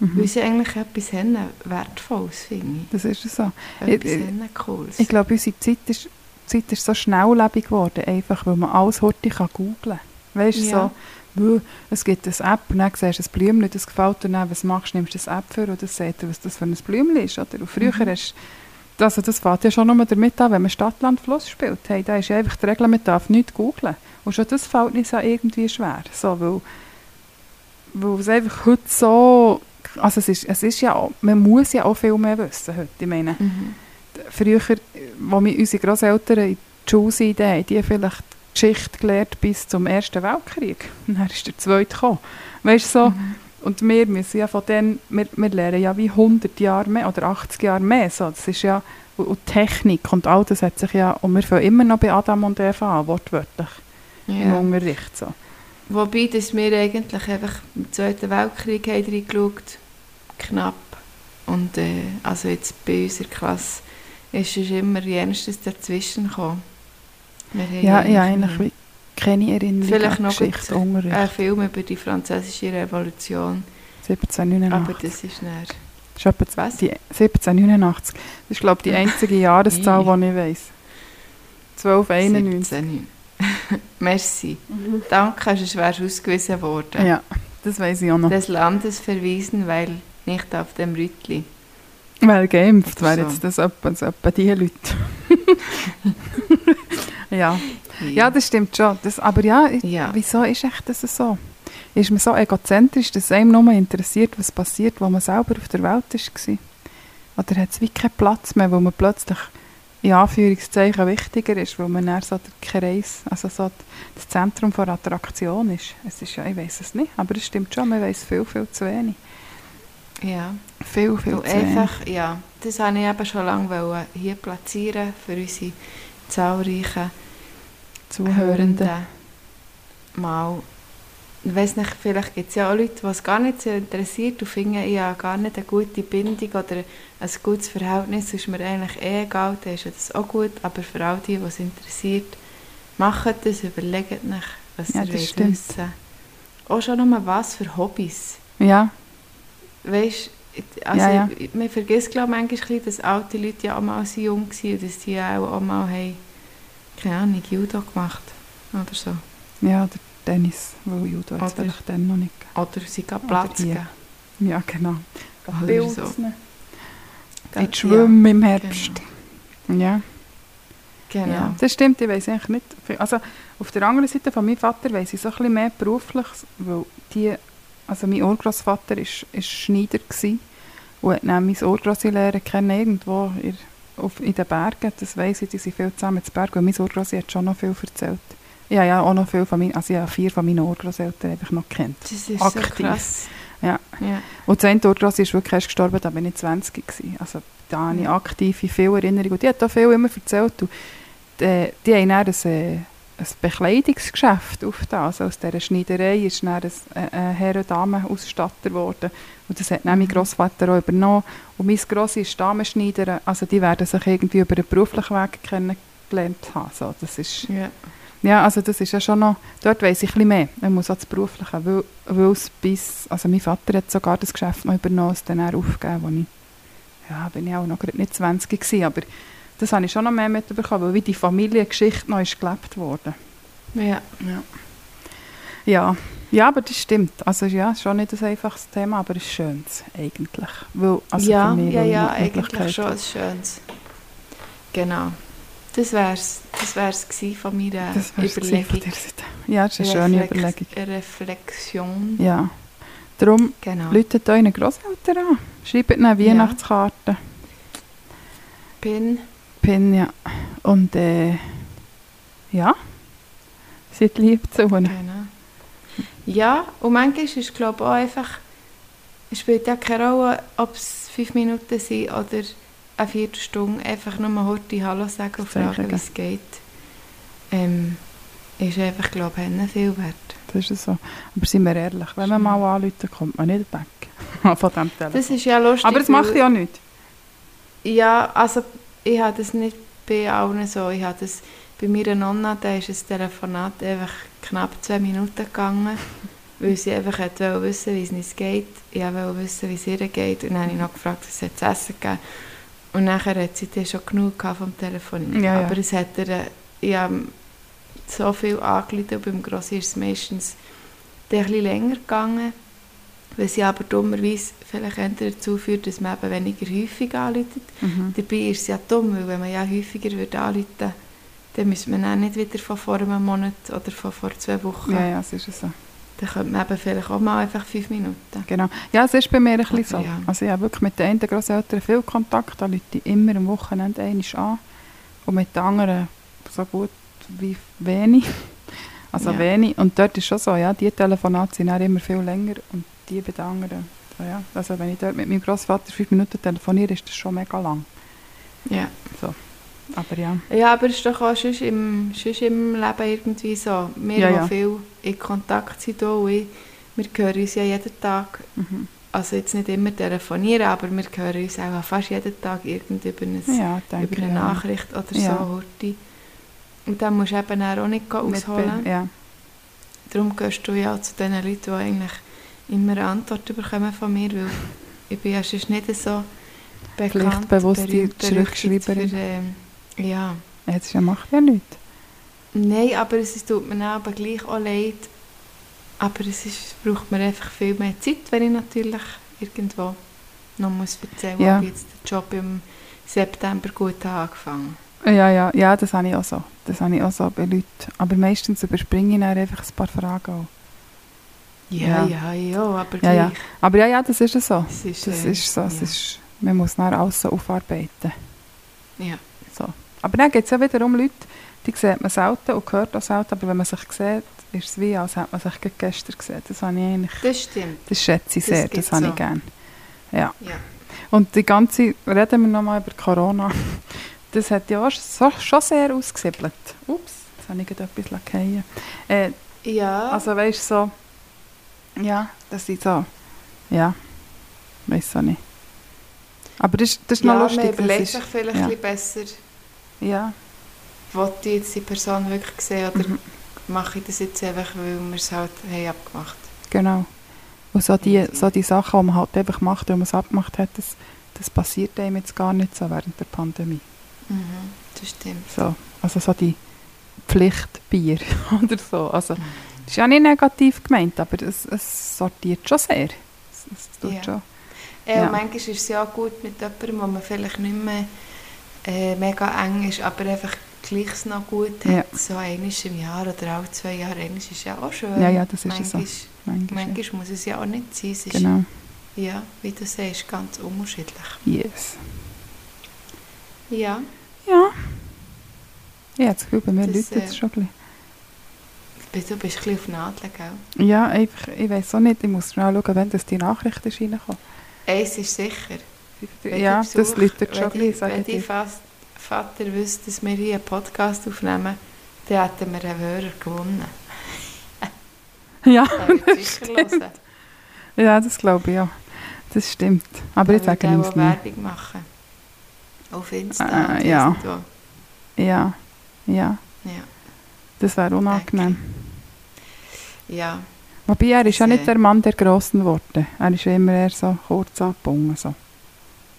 Mhm. Weil sie eigentlich etwas haben, Wertvolles, finde Das ist so. ich. Etwas Ich- haben Cooles. Ich glaube, unsere Zeit ist, Zeit ist so schnelllebig geworden, einfach weil man alles heute kann googlen kann. Weißt du, Ja. so, «Wuh, es gibt eine App und dann siehst du ein Blümchen, das gefällt dir, dann, was machst du, nimmst du das App für und das sagt dir, was das für ein Blümchen ist. Oder? Und früher Mhm. hast also das fängt ja schon nur damit an, wenn man Stadt, Land, Fluss spielt. Hey, da ist ja einfach die Regel, man darf nichts googlen. Und schon das fällt uns ja irgendwie schwer. So, weil, weil es einfach heute so, also es ist, es ist ja, auch- man muss ja auch viel mehr wissen heute. Ich meine, Mhm. Früher, als wir unsere Großeltern in die Schule sind, haben die vielleicht die Geschichte gelernt bis zum Ersten Weltkrieg. Und dann ist der Zweite gekommen. Weißt so, Mhm. und wir müssen ja von denen, wir, wir lernen ja wie 100 Jahre mehr oder 80 Jahre mehr. So, das ist ja, und, Technik und all das hat sich ja, und wir fangen immer noch bei Adam und Eva an, wortwörtlich, im Ja. Unterricht. So. Wobei, dass wir eigentlich einfach im Zweiten Weltkrieg haben reingeschaut knapp. Und äh, also jetzt bei unserer Klasse ist es immer jenseits dazwischen gekommen. Ja, ja, eigentlich wie keine Erinnerung Vielleicht noch Geschichte, gut, einen Film über die französische Revolution, 1789. aber das ist näher. Das ist etwa Was? die 1789. Das ist, glaube ich, die einzige Jahreszahl, die ich weiss. 1291. 17. Merci. Danke, sonst wärst du ausgewiesen worden. Ja, das weiss ich auch noch. Des Landes verwiesen, weil nicht auf dem Rütli. Weil geimpft wäre So. jetzt das etwa, so etwa die Leute. ja. ja, das stimmt schon. Das, aber ja, Ja. wieso ist echt das so? Ist man so egozentrisch, dass einem nur interessiert, was passiert, wo man selber auf der Welt war? Oder hat es wie keinen Platz mehr, wo man plötzlich in Anführungszeichen wichtiger ist, weil man dann so der Kreis, also so das Zentrum von Attraktion ist. Es ist ja, ich weiß es nicht, aber es stimmt schon, man weiß viel, viel zu wenig. Ja. Viel, viel Und zu einfach, ja, das wollte ich eben schon lange hier platzieren für unsere zahlreichen Zuhörende. Hörenden. Mal, ich weiss nicht, vielleicht gibt es ja auch Leute, die es gar nicht so interessiert und finden, ich habe gar nicht eine gute Bindung oder ein gutes Verhältnis, ist mir eigentlich eh egal, dann ist das auch gut, aber für all die, die es interessiert, macht das, überlegt euch, was Ja, ihr wissen. Auch schon nur was für Hobbys. Ja, Weißt also Ja, ja. man vergisst glaube ich manchmal, bisschen, dass alte Leute ja auch mal so jung waren dass die auch, auch mal haben, keine Ahnung, Judo gemacht oder so. ja, der Dennis, weil Judo hat es Oder- vielleicht dann noch nicht. Oder sie gehen Oder Platz geben. Ja, genau. Oder Pilzen. so. Die Schwimmen im Herbst. Ja. Genau. Ja, das stimmt, ich weiß eigentlich nicht. Also auf der anderen Seite von meinem Vater weiß ich so ein bisschen mehr beruflich, weil die, also mein Urgroßvater ist, ist Schneider gsi und hat dann mein Urgrossi lernen kennen irgendwo in, auf, in den Bergen. Das weiss ich, die sind viel zusammen zu Bergen und mein Urgrossi hat schon noch viel erzählt. Ja, ja, auch noch viel von meinen, also ich habe vier von meinen Urgroßeltern einfach noch kennt. Das ist Aktiv. so krass. Ja. ja. Und das eine Urgrossi ist wirklich erst gestorben, da bin ich 20 gewesen. Also da habe ich Ja. aktive viele Erinnerungen. Und die hat auch viel immer erzählt. Und die, die haben dann ein, äh, ein Bekleidungsgeschäft aufgetan. Also aus dieser Schneiderei ist dann ein, ein, ein Herren-Damen-Ausstatter geworden. Und das hat dann mein Mhm. Grossvater auch übernommen. Und mein Grossi ist Damenschneider. Also die werden sich irgendwie über den beruflichen Weg kennengelernt haben. So, das ist, ja. ja, also das ist ja schon noch, dort weiss ich ein bisschen mehr. Man muss auch das Berufliche, weil, weil es bis, also mein Vater hat sogar das Geschäft noch übernommen, es dann auch aufgegeben, wo ich, ja, bin ich auch noch gerade nicht 20 gewesen, aber das habe ich schon noch mehr mitbekommen, weil wie die Familiengeschichte noch ist gelebt worden. Ja. Ja. Ja, ja, aber das stimmt. Also ja, ist schon nicht ein einfaches Thema, aber es ist schönes eigentlich. Weil, also ja, für mich, ja, ja, eigentlich schon ein schönes. Genau. Das wär's, das wär's von meiner Das Überlegung. von. Ja, das ist eine schöne Reflex- Überlegung. Reflexion. Ja. Darum Genau. Läutet euren Grosseltern an. Schreibt ihnen Ja. Weihnachtskarten. Pin. Pin, ja. Und äh, ja, seid lieb zu ihnen. Genau. Ja, und manchmal ist glaube ich auch einfach, es spielt ja keine Rolle, ob es fünf Minuten sind oder eine Viertelstunde, einfach nur heute Hallo sagen und fragen, wie es geht. Ähm, ist einfach, glaube ich, viel wert. Das ist so. Aber sind wir ehrlich, wenn man mal anruft, kommt man nicht weg von dem Telefon. Das ist ja lustig. Aber es macht ja nichts. Ja, also ich habe das nicht bei allen so. Ich habe das bei meiner Nonna, da ist das Telefonat einfach knapp zwei Minuten gegangen. weil sie einfach wollte wissen, wie es nicht geht. Ich wollte wissen, wie es ihr geht. Und dann habe ich noch gefragt, was es zu essen gegeben Und nachher hat sie dann schon genug vom Telefon. Ja, ja. Aber es hat ihr, ich habe so viel angeleitet und beim Grossi ist es meistens ein bisschen länger gegangen, weil sie aber dummerweise vielleicht eher dazu führt, dass man eben weniger häufig anleitet. Mhm. Dabei ist es ja dumm, weil wenn man ja häufiger würde anrufen dann müsste man auch nicht wieder von vor einem Monat oder von vor zwei Wochen. Ja, ja, es ist so. Dann könnte man eben vielleicht auch mal einfach fünf Minuten. Genau. Ja, es ist bei mir ein bisschen so. Ja. Also ich habe wirklich mit den einen Grosseltern viel Kontakt, da rufe ich immer am Wochenende einmal an. Und mit den anderen so gut wie wenig. Also Ja. wenig. Und dort ist schon so, ja, die Telefonate sind auch immer viel länger und die bei den anderen. So, ja. Also wenn ich dort mit meinem Großvater fünf Minuten telefoniere, ist das schon mega lang. Ja. Aber ja. Ja, aber es ist doch auch sonst im, sonst im Leben irgendwie so. Wir, Ja, ja. viel in Kontakt sind, hier und ich, wir hören uns ja jeden Tag, Mhm. also jetzt nicht immer telefonieren, aber wir hören uns auch fast jeden Tag irgend über, ein, Ja, über eine ja. Nachricht oder so. Horti. Und dann musst du eben auch nicht Mit ausholen. Be- Ja. Darum gehörst du ja zu den Leuten, die eigentlich immer eine Antwort bekommen von mir, weil ich bin ja sonst nicht so bekannt, Pflichtbewusste Zurückschreiberin. Für, ähm, ja. Jetzt macht ja nichts. Nein, aber es tut mir aber gleich auch leid. Aber es ist, braucht mir einfach viel mehr Zeit, wenn ich natürlich irgendwo noch muss erzählen Ja. jetzt der Job im September gut angefangen Ja, ja, ja, das habe ich auch so. Das habe ich auch so bei Leuten. Aber meistens überspringe ich dann einfach ein paar Fragen auch. Ja, Ja. ja, ja, aber Ja, ja. Aber ja, ja, das ist so. Es ist, Das äh, ist so. Es ja. ist, man muss alles so aufarbeiten. Ja. So. Aber dann gibt es ja wiederum Leute, die sieht man selten und hört auch selten, aber wenn man sich sieht, ist es wie, als hätte man sich gestern gesehen. Das habe ich eigentlich, Das stimmt. das schätze ich Das sehr, das, habe so. ich gerne. Ja. Ja. Und die ganze, reden wir nochmal über Corona, das hat ja auch so, schon sehr ausgesiebelt. Ups, jetzt habe ich gerade etwas fallen. Äh, Ja. also weißt du, so, ja, das ist so, ja, weiß auch nicht. Aber das, ist- das ist ja, noch man lustig. Das überlegt sich vielleicht ja. ein bisschen besser, ja, will ich jetzt die Person wirklich sehen oder Mhm. mache ich das jetzt einfach, weil wir es halt haben abgemacht genau. Und so die, Irgendwie. so die Sachen, die man halt einfach macht, weil man es abgemacht hat, das, das passiert einem jetzt gar nicht so während der Pandemie. Mhm, das stimmt. So, also so die Pflichtbier oder so. Also, das ist ja nicht negativ gemeint, aber es, es sortiert schon sehr. Es, es tut Ja. schon. Ja. Ja. Und manchmal ist es ja auch gut mit jemandem, wo man vielleicht nicht mehr äh, mega eng ist, aber einfach gleich es noch gut hat. Ja. So einmal im Jahr oder alle zwei Jahre. Einmal ist ja auch schön. Ja, ja, das ist es so. manchmal, Manchmal, manchmal muss es ja auch nicht sein. Es ist, Genau. ja, wie du sagst, ganz unterschiedlich. Yes. Ja, Ja. Das Gefühl, bei mir läutet es äh, schon ein du bist ein bisschen auf Nadeln, gell? Ja, einfach, ich weiß auch nicht, ich muss schnell schauen, wenn das die Nachricht ist reingekommen. Eins ist sicher. Wenn Ja, die das Besuch- läutet schon ein bisschen, wenn. Fast Vater wüsste, dass wir hier einen Podcast aufnehmen, dann hätten wir einen Hörer gewonnen. Ja, sicher hören. ja, das glaube ich ja. Das stimmt. Aber ich sage würde ihm auch es nicht. Werbung machen. Auf Insta Ah, und ja. Ja, ja, Ja. Das wäre unangenehm. ja. Wobei, er ist ja nicht der Mann der grossen Worte. Er ist ja immer eher so kurz abgebunden, so.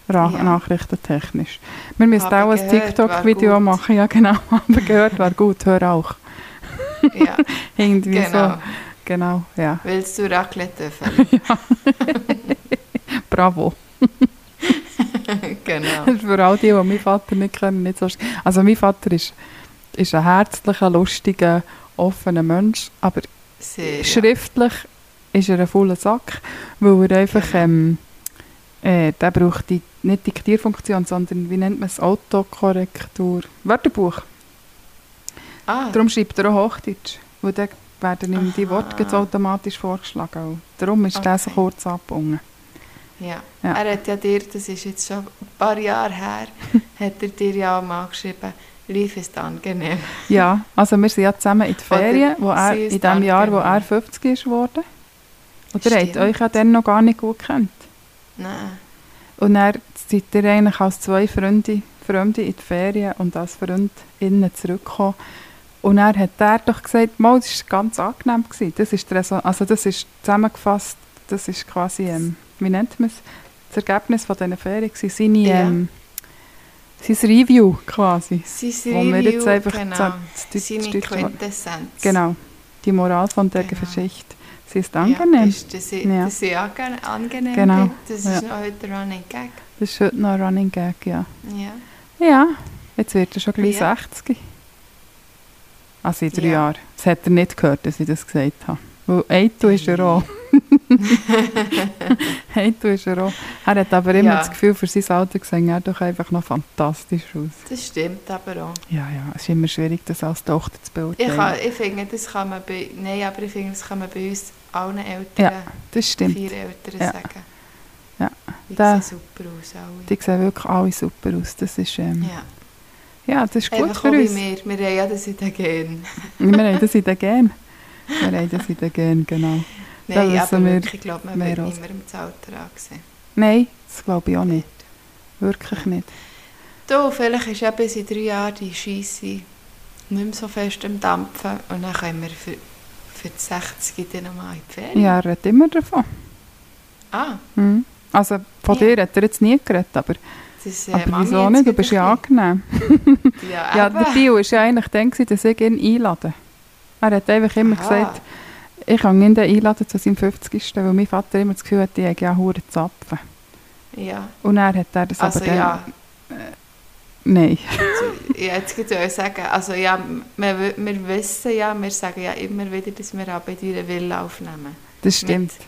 Ra Ja. Nachrichtentechnisch. Wir müssen auch ein TikTok-Video machen. Ja, genau. Aber gehört war gut, hör auch. ja, Irgendwie genau. so. Genau, ja. Willst du Raclette dürfen? Bravo. genau. Für all die, die meinen Vater nicht kennen, nicht so Also mein Vater ist, ist ein herzlicher, lustiger, offener Mensch, aber Sehr, ja. schriftlich ist er ein voller Sack, weil er einfach, ähm, äh, der braucht die, nicht Diktierfunktion, sondern, wie nennt man es, Autokorrektur, Wörterbuch. Ah, Darum schreibt er auch Hochdeutsch, weil dann werden ihm die. Worte automatisch vorgeschlagen. Und Darum ist der so Okay. kurz abgebunden. ja. Ja. Er hat ja dir, das ist jetzt schon ein paar Jahre her, hat er dir ja auch mal geschrieben, Life ist angenehm. Ja, also wir sind ja zusammen in die Oder Ferien, wo er, in dem Jahr, wo angenehm. er 50 ist geworden. Und ihr habt euch ja dann noch gar nicht gut gekannt. Nein. Und dann seid ihr eigentlich als zwei Freunde, Freunde in die Ferien und als Freundinnen zurückgekommen. Und dann hat er doch gesagt, mal, das war ganz angenehm. Gewesen. Das ist, also das ist zusammengefasst, das ist quasi, ähm, wie nennt man es, das Ergebnis von diesen Ferien gewesen. Seine, Ja. ähm, sein Review quasi. Sein Wo wir Review, jetzt einfach genau. zu- zu- Seine Quintessenz. Genau, die Moral von der Genau. Geschichte. Sie ist Ja, angenehm. das ist, dass ich, Ja. dass ange angenehm Genau. bin. Das ist Ja. noch heute der Running Gag. Das ist heute noch ein Running Gag, ja. Ja. Ja, jetzt wird er schon gleich Ja. 60. Also in drei Ja. Jahren. Das hat er nicht gehört, dass ich das gesagt habe. Weil Eito ist er auch. Eito ist er auch. Er hat aber immer Ja. das Gefühl, für sein Alter gesehen er doch einfach noch fantastisch aus. Das stimmt aber auch. Ja, ja, es ist immer schwierig, das als Tochter zu Ich, beurteilen. kann, ich finde, das kann man bei, nein, aber ich finde, das kann man bei uns allen Eltern, Ja, das stimmt. vier Eltern Ja. sagen. Ja. Die Da- sehen super aus, alle. Die sehen wirklich alle super aus. Das ist, ähm, ja. ja. das ist gut Einfach für uns. wir. Wir haben ja das in den Genen. Wir haben das in den Gen. Wir haben das in den Gen, genau. Da Nein, wissen aber wir wirklich, ich glaube, man mehr wird niemandem das Alter angesehen. Nein, das glaube ich auch nicht. Wirklich nicht. Du, vielleicht ist eben in drei Jahren die Scheisse nicht mehr so fest am Dampfen und dann können wir für, für die 60 dann nochmal in die Ferien. Ja, er redet immer davon. Ah, Mhm. Also von Ja. dir hat er jetzt nie geredet, aber, das äh, aber mag ich wieso nicht? Du bist ja angenehm. Ja, Ja, der Bio war ja eigentlich dann, dass ich ihn einladen Er hat einfach immer Aha. gesagt, ich kann ihn einladen zu seinem 50. Weil mein Vater immer das Gefühl hat, ich habe ja hure Zapfen. Ja, Und er hat er das also aber dann... ja, Nein. also, ja, jetzt könnte ich sagen, also ja, wir, wi- wir wissen ja, wir sagen ja immer wieder, dass wir auch bei deiner Villa aufnehmen. Das stimmt. Mit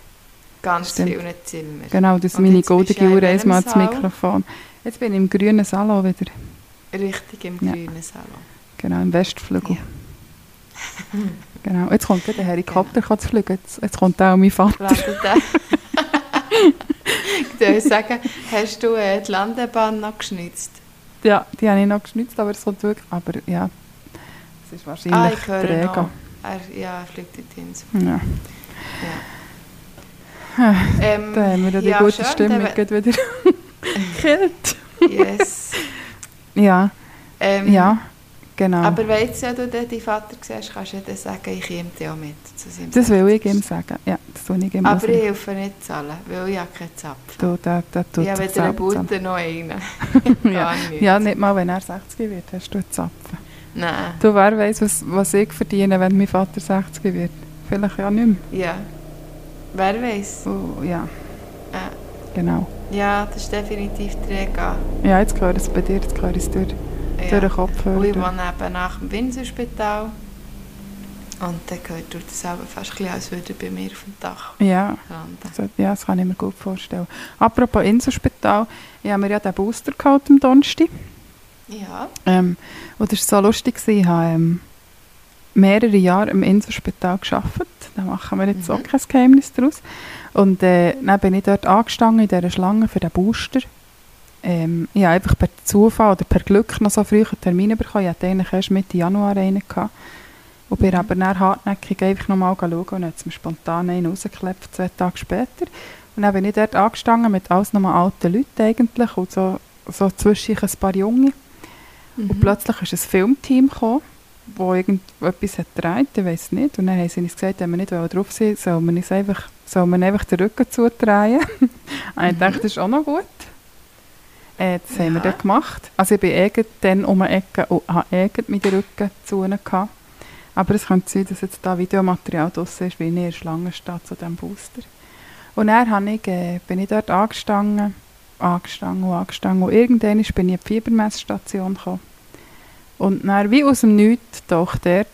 ganz Stimmt. vielen Zimmern. Genau, das ist meine goldige ja in Uhr einmal das? Mikrofon. Jetzt bin ich im grünen Salon wieder. Richtig im Ja. grünen Salon. Genau, im Westflügel. Ja. Genau. Jetzt kommt der Helikopter genau. zu fliegen. Jetzt, jetzt kommt auch mein Vater. Ich würde sagen, hast du äh, die Landebahn noch geschnitzt? Ja, die habe ich noch geschnitzt, aber es kommt wirklich... Aber ja, es ist Ah, wahrscheinlich ich höre träge. noch. Er, ja, er fliegt in die Insel. Ja. Ja. Ähm, Da haben wir ja die ja, gute schön, Stimmung wieder gekillt. Yes. Ja, Ähm, ja, genau. Aber wenn jetzt ja du deinen Vater siehst, kannst du ja dann sagen, ich komme dir auch mit. Zu seinem das will ich 60. ihm sagen. Ja, das tue ich ihm Aber ich helfe nicht zahlen, weil ich habe keinen Zapfen. Du, der, der tut ich habe sich weder einen. Butter noch einen. ja. Nicht. ja, nicht mal, wenn er 60 wird, hast du einen Zapfen. Nein. Du, wer weiss, was, was ich verdiene, wenn mein Vater 60 wird? Vielleicht ja nicht mehr. Ja. Wer weiß. Oh, ja, Ja. genau. ja, das ist definitiv träge. Ja, jetzt ich es bei dir, jetzt ich es durch, durch den Ja. Kopfhörer. Und ich durch. wohne eben nach dem Winselspital. Und dann gehört durch das selber fast ein als würde bei mir auf dem Dach Ja, landen. das, ja, das kann ich mir gut vorstellen. Apropos Inselspital, ich habe mir ja den Booster geholt am Donnerstag. Ja. Ähm, und das war so lustig, ich habe ähm, mehrere Jahre im Inselspital gearbeitet. Da machen wir jetzt Mhm. auch kein Geheimnis daraus. Und äh, dann bin ich dort angestanden in dieser Schlange für den Booster. Ähm, ich habe einfach per Zufall oder per Glück noch so früh einen Termin bekommen. Ich hatte eigentlich erst Mitte Januar einen. Gehabt. Und bin Mhm. aber dann hartnäckig einfach nochmal schauen und hat es mir spontan einen rausgeklebt, zwei Tage später. Und dann bin ich dort angestanden mit alles nochmal alten Leuten eigentlich und so, so zwischen ein paar Junge. Mhm. Und plötzlich ist ein Filmteam gekommen, das irgendetwas hat gedreht, ich weiß nicht. Und dann haben sie uns gesagt, wenn wir nicht drauf sind, sollen wir, uns einfach, sollen wir einfach den Rücken zudrehen. und ich Mhm. dachte, das ist auch noch gut. Das haben wir Ja. dann gemacht. Also ich bin irgend dann um eine Ecke und habe irgend mit den Rücken zu ihnen gehabt. Aber es könnte sein, dass jetzt da Videomaterial draussen ist, wie ich in der Schlange stehe zu diesem Booster. Und dann habe ich, äh, bin ich dort angestanden, angestanden und angestanden. Und irgendwann bin ich in die Fiebermessstation gekommen. Und dann, wie aus dem Nichts, taucht dort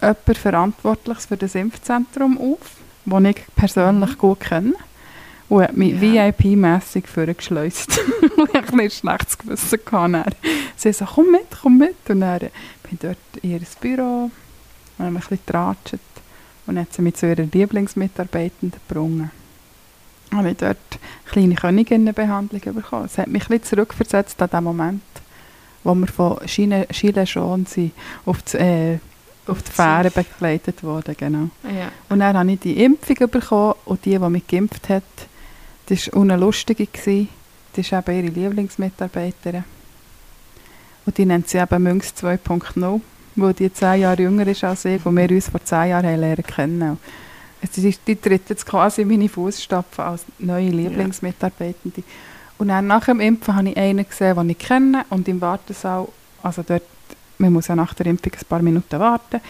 jemand Verantwortliches für das Impfzentrum auf, den ich persönlich gut kenne. Und hat mich Ja. VIP-mässig vorgeschleust. und ich hatte ein schlechtes Gewissen. Gehabt. Sie so, komm mit, komm mit. Und dann bin ich dort in ihr Büro, und haben ein bisschen getratscht. Und dann hat sie mich zu ihrer Lieblingsmitarbeitenden gebracht. Dann habe ich dort eine kleine Königinnenbehandlung bekommen. Es hat mich ein bisschen zurückversetzt an den Moment, wo wir von Chile schon sind, auf die, äh, auf die Fähre begleitet wurden. Genau. Ja. Und dann habe ich die Impfung bekommen und die, die mich geimpft hat, das war eine lustige. Das ist eben ihre Lieblingsmitarbeiterin. Und die nennt sie eben Münz 2.0. weil die zehn Jahre jünger ist als ich und wir uns vor zehn Jahren haben lernen kennen. Es ist, die tritt jetzt quasi in meine Fußstapfen als neue Lieblingsmitarbeitende. Und dann nach dem Impfen habe ich einen gesehen, den ich kenne und im Wartesaal, also dort, man muss ja nach der Impfung ein paar Minuten warten,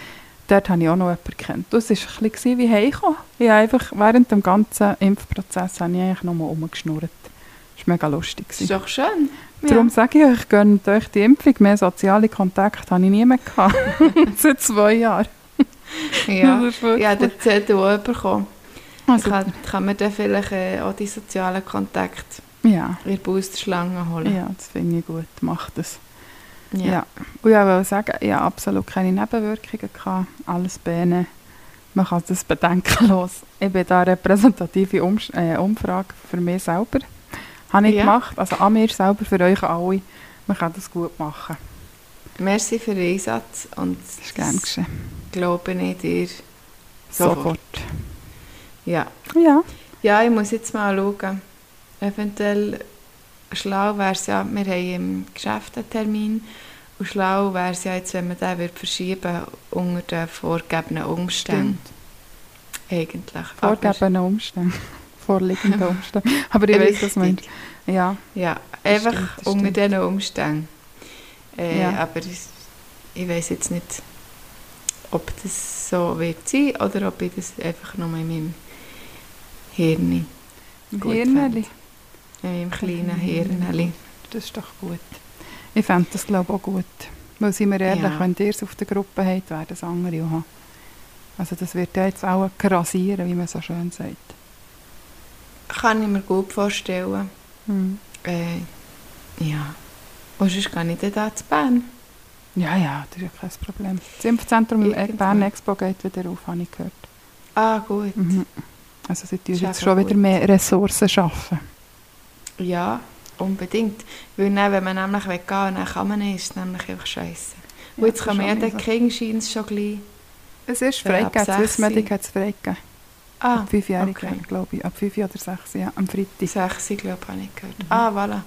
dort habe ich auch noch jemanden kennt. Das war ein bisschen wie heimkommen. Ich habe einfach während dem ganzen Impfprozess habe ich eigentlich noch mal rumgeschnurrt. Das war mega lustig. Das ist doch schön. Darum sage ich euch, gönnt euch die Impfung. Mehr soziale Kontakte habe ich nie mehr gehabt. Seit zwei Jahren. Ja, ja den Zettel auch bekommen. Also, kann, kann man dann vielleicht äh, auch die sozialen Kontakte ja, in der Boosterschlange holen. ja, das finde ich gut. Macht das. Ja. Und ich wollte sagen, ich habe absolut keine Nebenwirkungen gehabt. Alles Bene. Man kann das bedenkenlos. Ich bin da eine repräsentative Umsch äh, Umfrage für mich selber. Habe ich Ja. gemacht. Also an mir selber, für euch alle. Man kann das gut machen. Merci für den Einsatz und Das ist gern geschehen. glaube ich dir sofort. Sofort. Ja. Ja. ja, ich muss jetzt mal schauen. Eventuell schlau wäre es ja, wir haben im Geschäft einen Termin und schlau wäre es ja jetzt, wenn man den würde verschieben unter den vorgegebenen Umständen. Eigentlich. Aber- Vorgebende Umstände. Vorliegende Umstände. Aber ich weiß, was du meinst. Ja. Ja, einfach stimmt, das unter stimmt. diesen Umständen. Äh, Ja. Aber ich, ich weiß jetzt nicht, ob das so wird sein oder ob ich das einfach nur in meinem Hirn, Gut Hirneli. in meinem kleinen Hirn. Das ist doch gut. Ich fände das glaube ich auch gut. Weil, sind wir ehrlich, Ja. wenn ihr es auf der Gruppe habt, werden es andere auch haben. Also das wird ja jetzt auch krasieren, wie man so schön sagt. Kann ich mir gut vorstellen. Hm. Äh, ja. Und sonst kann ich dann da zu Bern. Ja, ja, das ist ja kein Problem. Das Impfzentrum Irgendwann. Bern Expo geht wieder auf, habe ich gehört. Ah, gut. Mhm. Also sie tun jetzt schon wieder gut. mehr Ressourcen schaffen. Ja, unbedingt. Weil dann, wenn man nämlich gehen will, dann kann man nicht, ist es nämlich einfach scheiße. Und jetzt kann man ja den King schon gleich. Es ist Ja, freigegeben, sechs Swissmedic hat es freigegeben. Ah, ab 5-Jährigen, okay. glaube ich. Ab 5 oder 6, ja, am Freitag. Die 6, glaube ich, habe ich gehört. Mhm. Ah, voilà.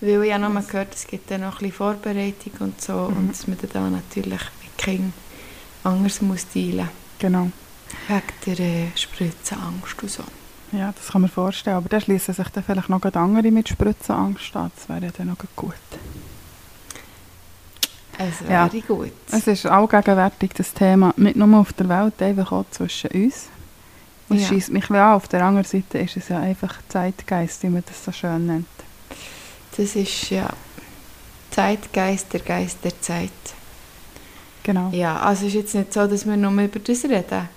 Weil ich habe noch mal gehört, es gibt dann noch ein bisschen Vorbereitung und so Mhm. und dass man dann da natürlich mit King anders muss dealen Genau. Wegen der äh, Spritzenangst und so. Ja, das kann man vorstellen. Aber da schließen sich dann vielleicht noch andere mit Spritzenangst an. Das wäre dann noch gut. Es wäre Ja. gut. Es ist allgegenwärtig das Thema, nicht nur auf der Welt, einfach auch zwischen uns. Und es Ja. scheisst mich an. Auf der anderen Seite ist es ja einfach Zeitgeist, wie man das so schön nennt. Das ist ja Zeitgeist, der Geist der Zeit. Genau. Ja, also es ist jetzt nicht so, dass wir nur über das reden.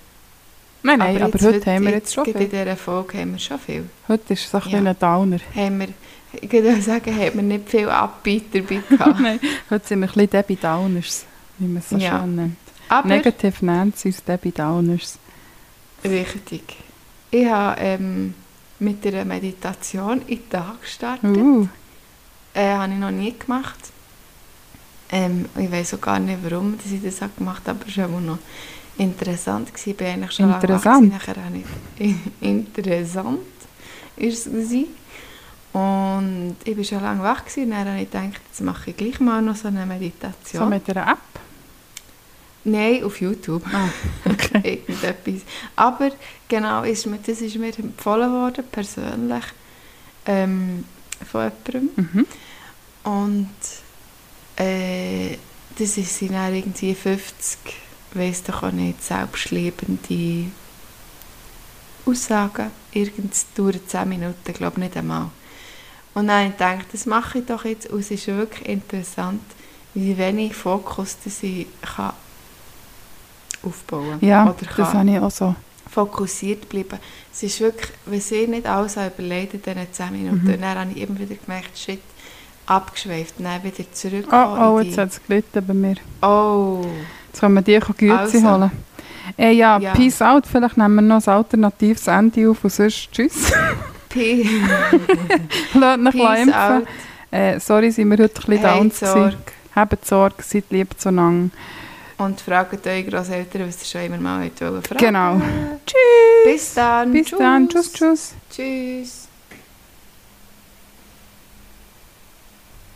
Nein, nein, aber, jetzt heute haben wir jetzt schon viel. in dieser Folge haben wir schon viel. Heute ist es ein bisschen Ja. ein Downer. Haben wir, ich würde sagen, haben wir nicht viel Abbieter dabei gehabt. nein, heute sind wir ein bisschen Debbie Downers, wie man es so Ja. schön nennt. Aber Negative Nancy's, Debbie Downers. Richtig. Ich habe ähm, mit einer Meditation in den Tag gestartet. Uh, Äh, habe ich noch nie gemacht. Ähm, ich weiß auch gar nicht, warum ich das gemacht habe, aber auch noch interessant. Gewesen. Ich bin eigentlich schon Interessant. Nachher habe ich interessant ist es gewesen. Und ich war schon lange wach gewesen. Dann habe ich gedacht, jetzt mache ich gleich mal noch so eine Meditation. so mit einer App. Nein, auf YouTube. Ah, okay. Irgendetwas. Aber genau, ist mir, das ist mir empfohlen worden, persönlich, ähm, von jemandem. Mhm. Und äh, das ist, dann irgendwie 50, weiss doch auch nicht, selbstliebende Aussagen. Irgends dauert 10 Minuten, glaube nicht einmal. Und dann habe ich das mache ich doch jetzt. Und es ist wirklich interessant, wie wenig Fokus das ich kann aufbauen Ja, Oder das kann habe ich auch so. fokussiert bleiben. Es ist wirklich, wenn ich nicht alles überlegt in diesen 10 Minuten, Mhm. dann habe ich immer wieder gemerkt, shit, abgeschweift, dann wieder zurück. Oh, oh, jetzt hat es gelitten bei mir. Oh, Können wir die Güte Also. holen. Äh, ja, Ja. Peace out. Vielleicht nehmen wir noch ein alternatives Ende auf und sonst tschüss. Pe Lasst Peace impfen. Äh, sorry, sind wir heute ein bisschen down habt gewesen. Sorge Habt Sorge, seid lieb zueinander. und fragt eure Grosseltern, was ihr schon immer mal wollt fragen. Genau. Tschüss. Bis dann. Bis dann. Tschüss, tschüss. Tschüss.